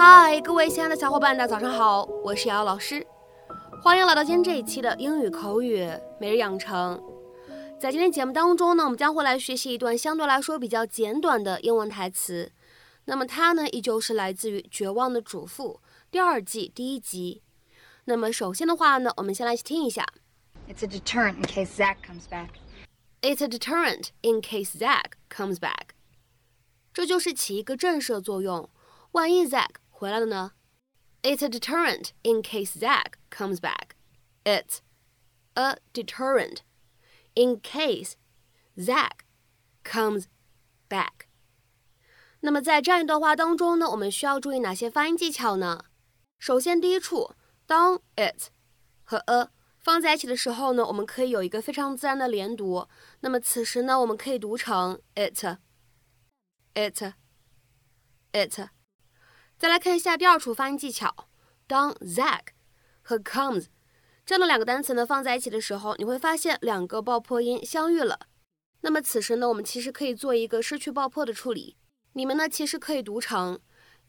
嗨，各位亲爱的小伙伴，大家早上好，我是瑶瑶老师，欢迎来到今天这一期的英语口语每日养成。在今天节目当中呢，我们将会来学习一段相对来说比较简短的英文台词。那么它呢，依旧是来自于《绝望的主妇》第二季第一集。那么首先的话呢，我们先来听一下。It's a deterrent in case Zach comes back. It's a deterrent in case Zach comes back. 这就是起一个震慑作用。万一 Zach 回来了呢？It's a deterrent in case Zach comes back. It's a deterrent in case Zach comes back. 那么在这样一段话当中呢，我们需要注意哪些发音技巧呢？首先，第一处，当 it 和 a 放在一起的时候呢，我们可以有一个非常自然的连读。那么此时呢，我们可以读成 it，it，it。 再来看一下第二处发音技巧，当 Zach 和 comes 这样的两个单词呢放在一起的时候，你会发现两个爆破音相遇了。那么此时呢，我们其实可以做一个失去爆破的处理。你们呢其实可以读成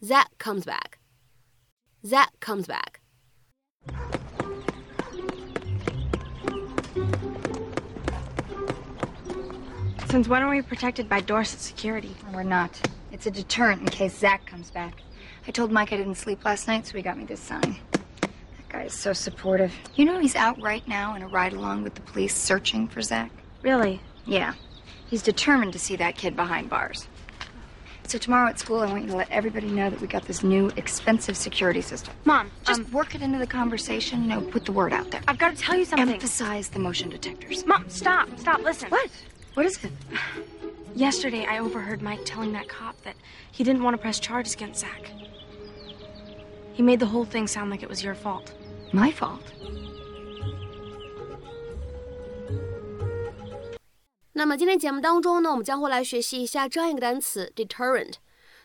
Zach comes back，Zach comes back。Since when are we protected by Dorset security? We're not. It's a deterrent in case Zach comes back. I told Mike I didn't sleep last night, so he got me this sign. That guy is so supportive. You know he's out right now in a ride along with the police searching for Zach? Really? Yeah. He's determined to see that kid behind bars. So tomorrow at school, I want you to let everybody know that we got this new expensive security system. Mom, Just um, work it into the conversation. You know, put the word out there. I've got to tell you something. Emphasize the motion detectors. Mom, stop, stop, listen. What? What is it? Yesterday, I overheard Mike telling that cop that he didn't want to press charges against Zach. He made the whole thing sound like it was your fault. My fault. 那么今天节目当中呢，我们将会来学习一下这样一个单词 deterrent，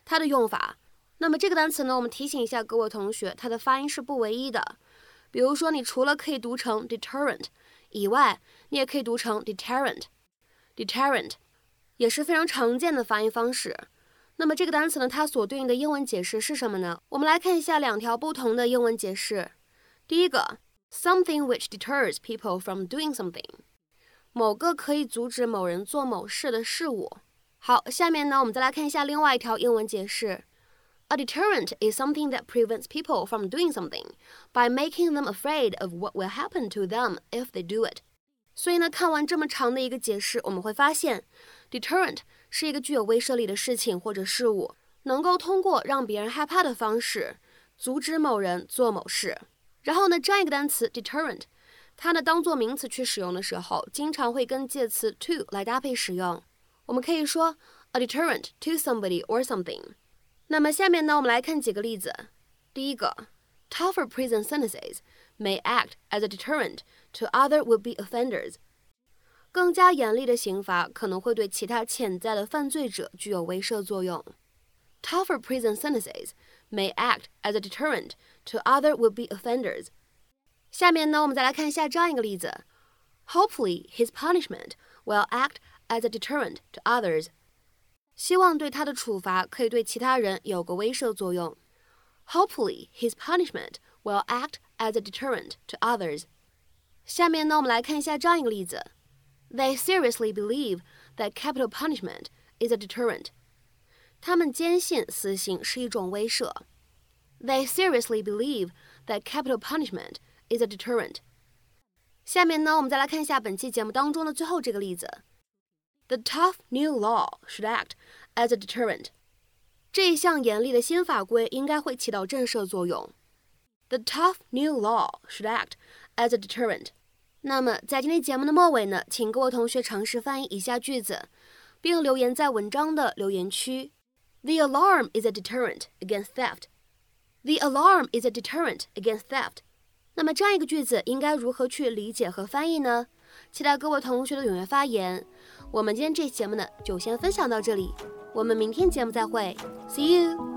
它的用法。那么这个单词呢，我们提醒一下各位同学，它的发音是不唯一的。比如说，你除了可以读成 deterrent 以外，你也可以读成 deterrent，deterrent 也是非常常见的发音方式。那么这个单词呢，它所对应的英文解释是什么呢？我们来看一下两条不同的英文解释。第一个，something which deters people from doing something，某个可以阻止某人做某事的事物。好，下面呢，我们再来看一下另外一条英文解释。A deterrent is something that prevents people from doing something by making them afraid of what will happen to them if they do it。所以呢，看完这么长的一个解释，我们会发现，deterrent 是一个具有威慑力的事情或者事物，能够通过让别人害怕的方式，阻止某人做某事。然后呢，这样一个单词 deterrent，它呢当做名词去使用的时候，经常会跟介词 to 来搭配使用。我们可以说 a deterrent to somebody or something。那么下面呢，我们来看几个例子。第一个 ，tougher prison sentences may act as a deterrent to other would-be offenders。更加严厉的刑罚可能会对其他潜在的犯罪者具有威慑作用。Tougher prison sentences may act as a deterrent to other would-be offenders。下面呢，我们再来看一下这样一个例子：Hopefully, his punishment will act as a deterrent to others。希望对他的处罚可以对其他人有个威慑作用。 Hopefully, his punishment will act as a deterrent to others。下面呢，我们来看一下这样一个例子：They seriously believe that capital punishment is a deterrent。他们坚信死刑是一种威慑。They seriously believe that capital punishment is a deterrent。下面呢，我们再来看一下本期节目当中的最后这个例子：The tough new law should act as a deterrent。 这一项严厉的新法规应该会起到震慑作用。The tough new law should act as a deterrent。那么在今天节目的末尾呢，请各位同学尝试翻译以下句子，并留言在文章的留言区。The alarm is a deterrent against theft. The alarm is a deterrent against theft. 那么这样一个句子应该如何去理解和翻译呢？期待各位同学的踊跃发言。我们今天这期节目呢，就先分享到这里，我们明天节目再会，See you。